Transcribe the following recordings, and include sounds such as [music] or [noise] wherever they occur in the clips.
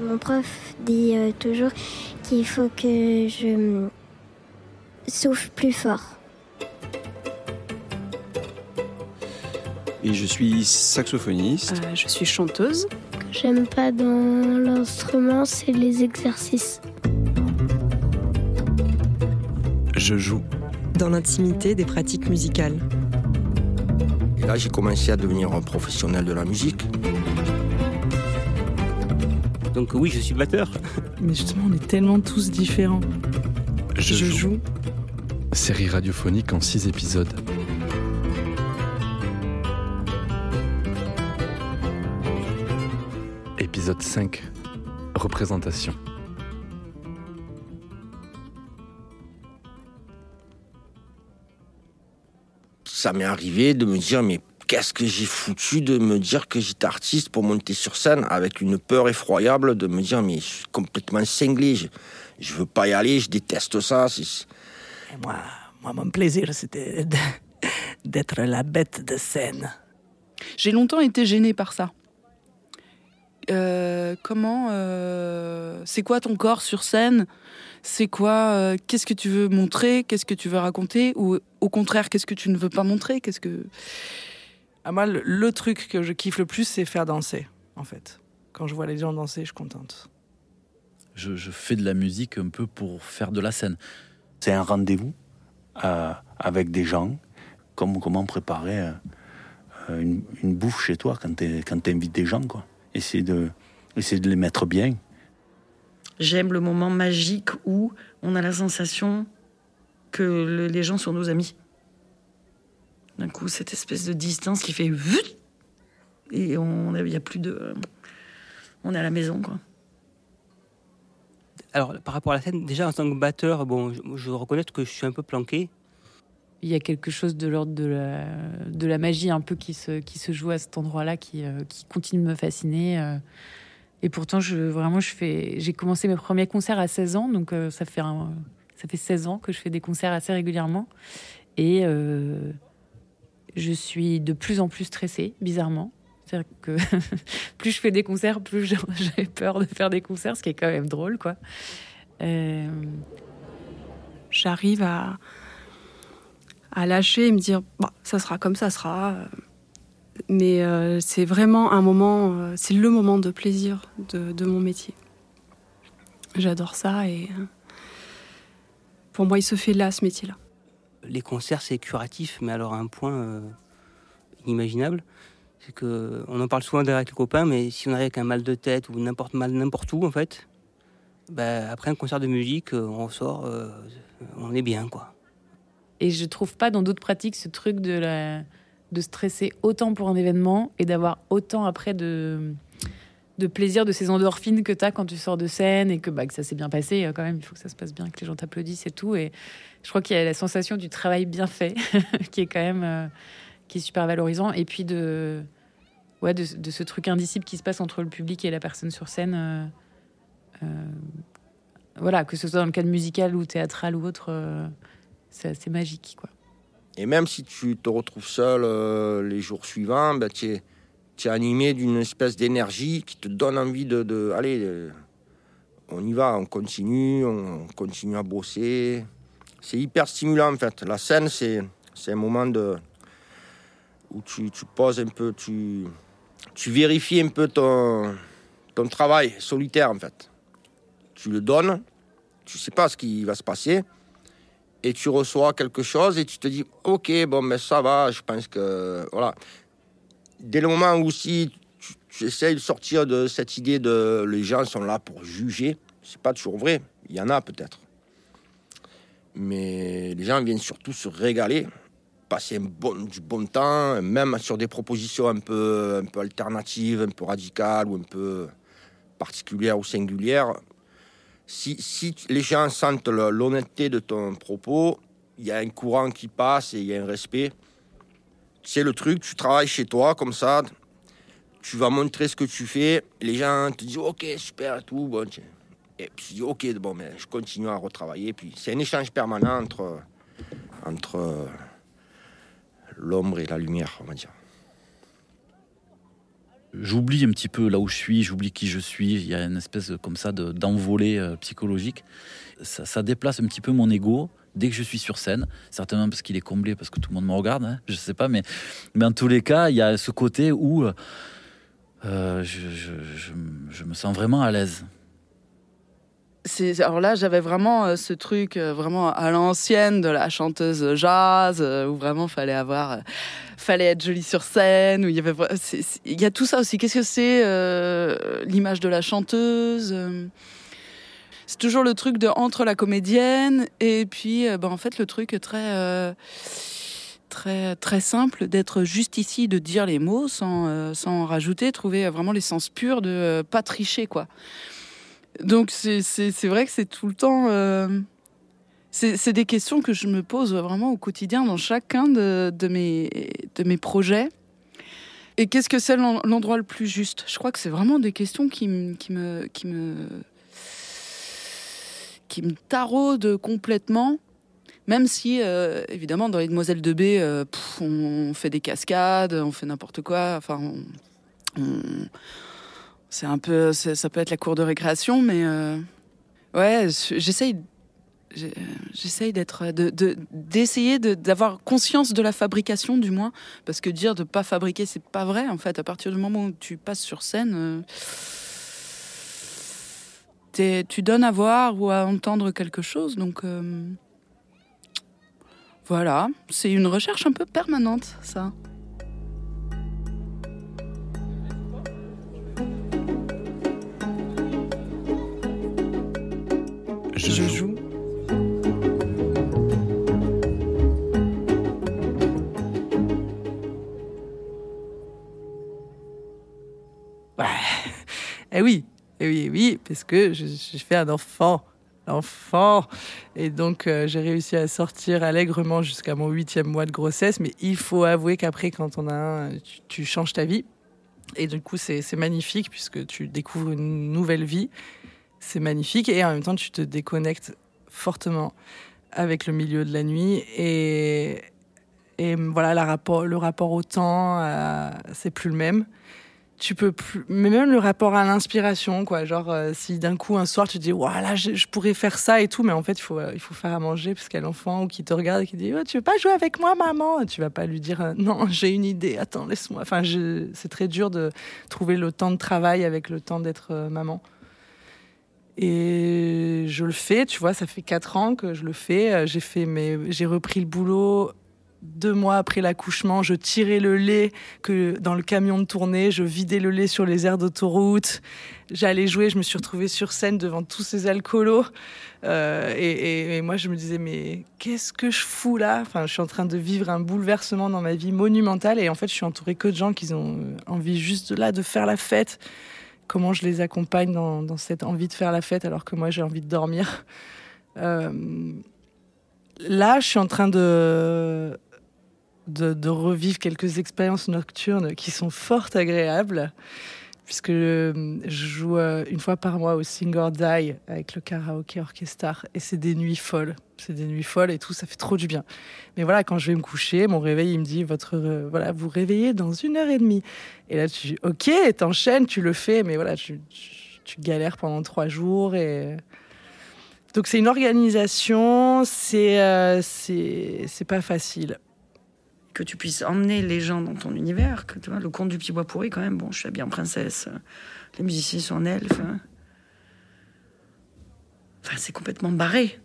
Mon prof dit euh, toujours qu'il faut que je souffle plus fort. Et je suis saxophoniste. Euh, je suis chanteuse. Ce que j'aime pas dans l'instrument, c'est les exercices. Je joue. Dans l'intimité des pratiques musicales. Et là, j'ai commencé à devenir un professionnel de la musique. Donc oui, je suis batteur. Mais justement, on est tellement tous différents. Je, joue. Série radiophonique en six épisodes. Épisode 5. Représentation. Ça m'est arrivé de me dire, mais qu'est-ce que j'ai foutu de me dire que j'étais artiste pour monter sur scène avec une peur effroyable de me dire, mais je suis complètement cinglé, je, je veux pas y aller, je déteste ça. Et moi, moi, mon plaisir, c'était d'être la bête de scène. J'ai longtemps été gênée par ça. Euh, comment euh, C'est quoi ton corps sur scène? C'est quoi euh, Qu'est-ce que tu veux montrer? Qu'est-ce que tu veux raconter? Ou au contraire, qu'est-ce que tu ne veux pas montrer? Qu'est-ce que Ah, moi, le, le truc que je kiffe le plus, c'est faire danser, en fait. Quand je vois les gens danser, je suis contente. Je, je fais de la musique un peu pour faire de la scène. C'est un rendez-vous euh, avec des gens, comme comment préparer euh, euh, une, une bouffe chez toi quand tu quand invites des gens. Quoi. Essayer, de, essayer de les mettre bien. J'aime le moment magique où on a la sensation que le- les gens sont nos amis. D'un coup, cette espèce de distance qui fait et on il y a plus de on est à la maison quoi. Alors, par rapport à la scène, déjà en tant que batteur, bon, je, je dois reconnaître que je suis un peu planqué. Il y a quelque chose de l'ordre de la, de la magie un peu qui se, qui se joue à cet endroit-là, qui, euh, qui continue de me fasciner. euh. Et pourtant, je, vraiment, je fais, j'ai commencé mes premiers concerts à 16 ans, donc euh, ça, fait un- ça fait 16 ans que je fais des concerts assez régulièrement. Et euh, je suis de plus en plus stressée, bizarrement. C'est-à-dire que [laughs] plus je fais des concerts, plus [laughs] j'ai peur de faire des concerts, ce qui est quand même drôle, quoi. Euh, j'arrive à, à lâcher et me dire bah, ça sera comme ça sera. Mais euh, c'est vraiment un moment, euh, c'est le moment de plaisir de, de mon métier. J'adore ça et pour moi, il se fait là, ce métier-là. Les concerts, c'est curatif, mais alors à un point euh, inimaginable. C'est que on en parle souvent avec les copains, mais si on arrive avec un mal de tête ou n'importe mal n'importe où, en fait, bah, après un concert de musique, euh, on ressort, euh, on est bien, quoi. Et je trouve pas dans d'autres pratiques ce truc de, la, de stresser autant pour un événement et d'avoir autant après de, de plaisir de ces endorphines que tu as quand tu sors de scène et que, bah, que ça s'est bien passé euh, quand même. Il faut que ça se passe bien, que les gens t'applaudissent et tout. Et je crois qu'il y a la sensation du travail bien fait [laughs] qui est quand même euh, qui est super valorisant. Et puis de, ouais, de, ce truc indicible qui se passe entre le public et la personne sur scène. euh, voilà, que ce soit dans le cadre musical ou théâtral ou autre, c'est assez magique, quoi. Et même si tu te retrouves seul les jours suivants, ben, tu es, tu es animé d'une espèce d'énergie qui te donne envie de... allez, on y va, on continue, on continue à bosser. C'est hyper stimulant en fait. La scène, c'est, c'est un moment où tu, tu poses un peu, tu, tu vérifies un peu ton, ton travail solitaire en fait. Tu le donnes, tu sais pas ce qui va se passer et tu reçois quelque chose et tu te dis ok bon mais ça va je pense que voilà dès le moment où si tu, essayes de sortir de cette idée de les gens sont là pour juger c'est pas toujours vrai. Il y en a peut-être. Mais les gens viennent surtout se régaler passer un bon, du bon temps même sur des propositions un peu un peu alternatives un peu radicales ou un peu particulières ou singulières. Si, si les gens sentent l'honnêteté de ton propos, il y a un courant qui passe et il y a un respect. C'est le truc, tu travailles chez toi comme ça, tu vas montrer ce que tu fais, les gens te disent ok, super et tout. Bon, et puis tu dis ok, bon, mais je continue à retravailler. Puis c'est un échange permanent entre, entre euh, l'ombre et la lumière, on va dire. j'oublie un petit peu là où je suis, j'oublie qui je suis. Il y a une espèce comme ça d'envolée euh, psychologique. Ça, déplace un petit peu mon ego dès que je suis sur scène. Certainement parce qu'il est comblé, parce que tout le monde me regarde, hein, je sais pas, mais, mais en tous les cas, il y a ce côté où euh, je, me sens vraiment à l'aise alors là j'avais vraiment euh, ce truc euh, vraiment à l'ancienne de la chanteuse jazz euh, où vraiment fallait avoir fallait être jolie sur scène où il y avait il y a tout ça aussi qu'est-ce que c'est l'image de la chanteuse c'est toujours le truc de entre la comédienne et puis ben, en fait le truc très très très simple d'être juste ici de dire les mots sans sans rajouter trouver vraiment l'essence pure de pas tricher quoi donc c'est vrai que c'est tout le temps... Euh, c'est des questions que je me pose vraiment au quotidien dans chacun de, de, mes, de mes projets. Et qu'est-ce que c'est l'endroit le plus juste? Je crois que c'est vraiment des questions qui, me, qui, me, qui me taraudent complètement. Même si, euh, évidemment, dans Les Demoiselles de B, euh, on, fait des cascades, on fait n'importe quoi. Enfin, c'est un peu, ça peut être la cour de récréation, mais euh, ouais, j'essaye, j'essaye d'être, d'essayer d'avoir conscience de la fabrication du moins, parce que dire de pas fabriquer, c'est pas vrai en fait. À partir du moment où tu passes sur scène, tu donnes à voir ou à entendre quelque chose, donc. Euh, voilà, c'est une recherche un peu permanente, ça. Je, joue. [laughs] Eh oui, eh oui, oui, parce que je, fais un enfant, enfant, et donc euh, j'ai réussi à sortir allègrement jusqu'à mon huitième mois de grossesse. Mais il faut avouer qu'après, quand on a un, tu changes ta vie, et du coup c'est magnifique puisque tu découvres une nouvelle vie. C'est magnifique. Et en même temps tu te déconnectes fortement avec le milieu de la nuit. Et, et voilà le rapport au temps euh, c'est plus le même tu peux plus mais même le rapport à l'inspiration quoi. Genre euh, si d'un coup un soir tu te dis voilà je, je, pourrais faire ça et tout mais en fait il faut il faut faire à manger parce qu'il y a l'enfant ou qui te regarde et qui dit oh, tu veux pas jouer avec moi maman? Tu vas pas lui dire euh, [laughs] non j'ai une idée attends laisse-moi. Enfin c'est très dur de trouver le temps de travail avec le temps d'être maman. Et je le fais, tu vois, ça fait quatre ans que je le fais. Euh, j'ai fait, mais j'ai repris le boulot deux mois après l'accouchement. Je tirais le lait que dans le camion de tournée, je vidais le lait sur les aires d'autoroute. J'allais jouer, je me suis retrouvée sur scène devant tous ces alcoolos. Euh, et, moi, je me disais, mais qu'est-ce que je fous là? Enfin, je suis en train de vivre un bouleversement dans ma vie monumental. Et en fait, je suis entourée que de gens qui ont envie juste là de faire la fête comment je les accompagne dans, cette envie de faire la fête alors que moi j'ai envie de dormir? Euh, là, je suis en train de, de, revivre quelques expériences nocturnes qui sont fort agréables, puisque je, joue euh, une fois par mois au Sing or Die avec le karaoke orchestra, et c'est des nuits folles. C'est des nuits folles et tout, ça fait trop du bien. Mais voilà, quand je vais me coucher, mon réveil, il me dit, votre, euh, voilà, vous réveillez dans une heure et demie. Et là, tu dis, ok, t'enchaînes, tu le fais, mais voilà, tu, tu, galères pendant trois jours et. Donc c'est une organisation, c'est euh, c'est pas facile. Que tu puisses emmener les gens dans ton univers, que tu vois, le conte du petit bois pourri quand même, bon, je suis bien princesse, les musiciens sont en elfe. Hein. Enfin, c'est complètement barré.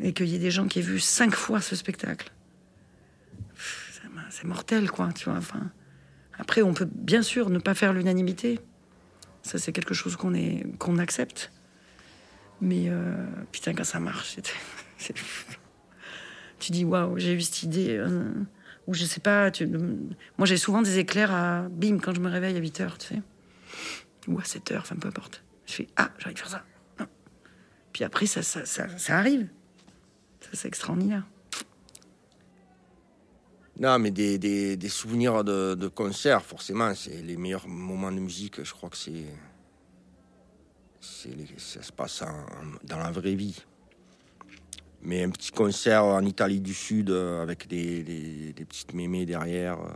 Et qu'il y ait des gens qui aient vu cinq fois ce spectacle. C'est mortel, quoi, tu vois. Enfin. Après, on peut bien sûr ne pas faire l'unanimité. Ça, c'est quelque chose qu'on qu'on accepte. Mais euh, putain, quand ça marche, [laughs] tu dis waouh, j'ai eu cette idée. Euh, ou je sais pas. Tu... Moi, j'ai souvent des éclairs à bim quand je me réveille à 8 heures, tu sais. Ou à 7 heures, enfin peu importe. Je fais ah, envie de faire ça. Puis après, ça, ça, ça, arrive. C'est extraordinaire. Non, mais des, des, souvenirs de, de concert, forcément, c'est les meilleurs moments de musique. Je crois que c'est. Ça se passe dans la vraie vie. Mais un petit concert en Italie du Sud euh, avec des, petites mémés derrière, euh,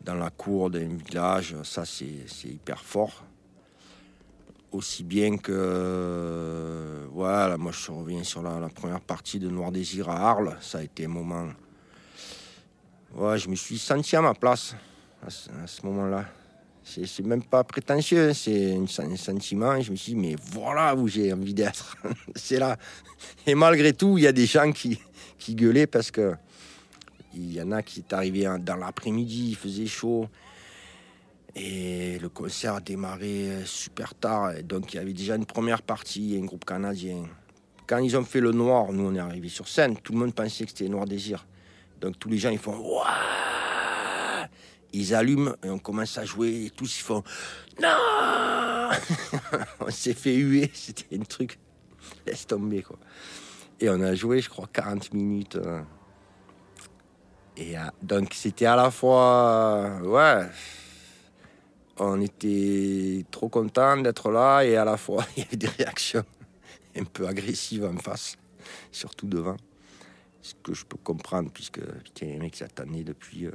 dans la cour d'un village, ça c'est hyper fort. Aussi bien que, voilà, moi je reviens sur la, première partie de Noir Désir à Arles, ça a été un moment. Ouais, je me suis senti à ma place à ce, moment-là. C'est même pas prétentieux, c'est un, sentiment. Je me suis dit, mais voilà où j'ai envie d'être. [laughs] c'est là. Et malgré tout, il y a des gens qui, qui gueulaient parce que il y en a qui est arrivé dans l'après-midi, il faisait chaud. Et le concert a démarré euh, super tard. donc il y avait déjà une première partie, un groupe canadien. Quand ils ont fait le noir, nous on est arrivé sur scène, tout le monde pensait que c'était Noir Désir. Donc tous les gens ils font Waouh Ils allument et on commence à jouer et tous ils font Non [laughs] On s'est fait huer, [laughs] c'était un truc. Laisse tomber quoi. Et on a joué, je crois, 40 minutes. Euh, et euh, donc c'était à la fois, ouais, on était trop content d'être là et à la fois [laughs] il y avait des réactions un peu agressives en face, surtout devant. Ce que je peux comprendre puisque putain, les mecs s'attendaient depuis. Euh,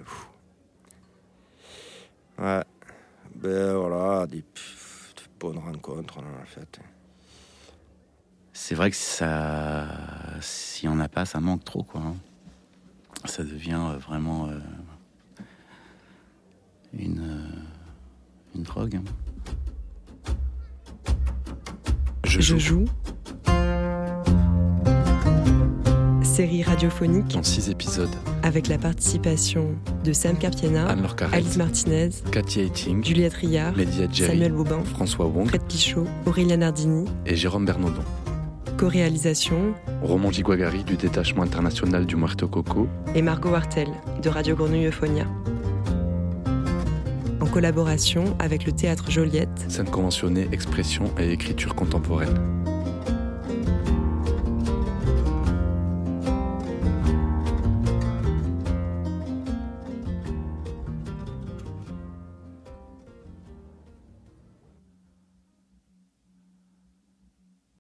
ouais, ben voilà, des, bonnes rencontres on en a fait. C'est vrai que ça, si on n'a pas, ça manque trop quoi. Hein ça devient euh, vraiment euh, une, euh, une drogue. Hein. Je, joue. Série radiophonique en six épisodes avec la participation de Sam Carpiena, Alice Martinez, Katia Etting, Juliette Rillard, Samuel Bobin, François Wong, Fred Pichot, Aurélien Nardini et Jérôme Bernaudon. Co-réalisation Roman Giguagari du détachement international du Muerto Coco et Margot Wartel de Radio Grenouille Euphonia. En collaboration avec le Théâtre Joliette, scène conventionnée, expression et écriture contemporaine.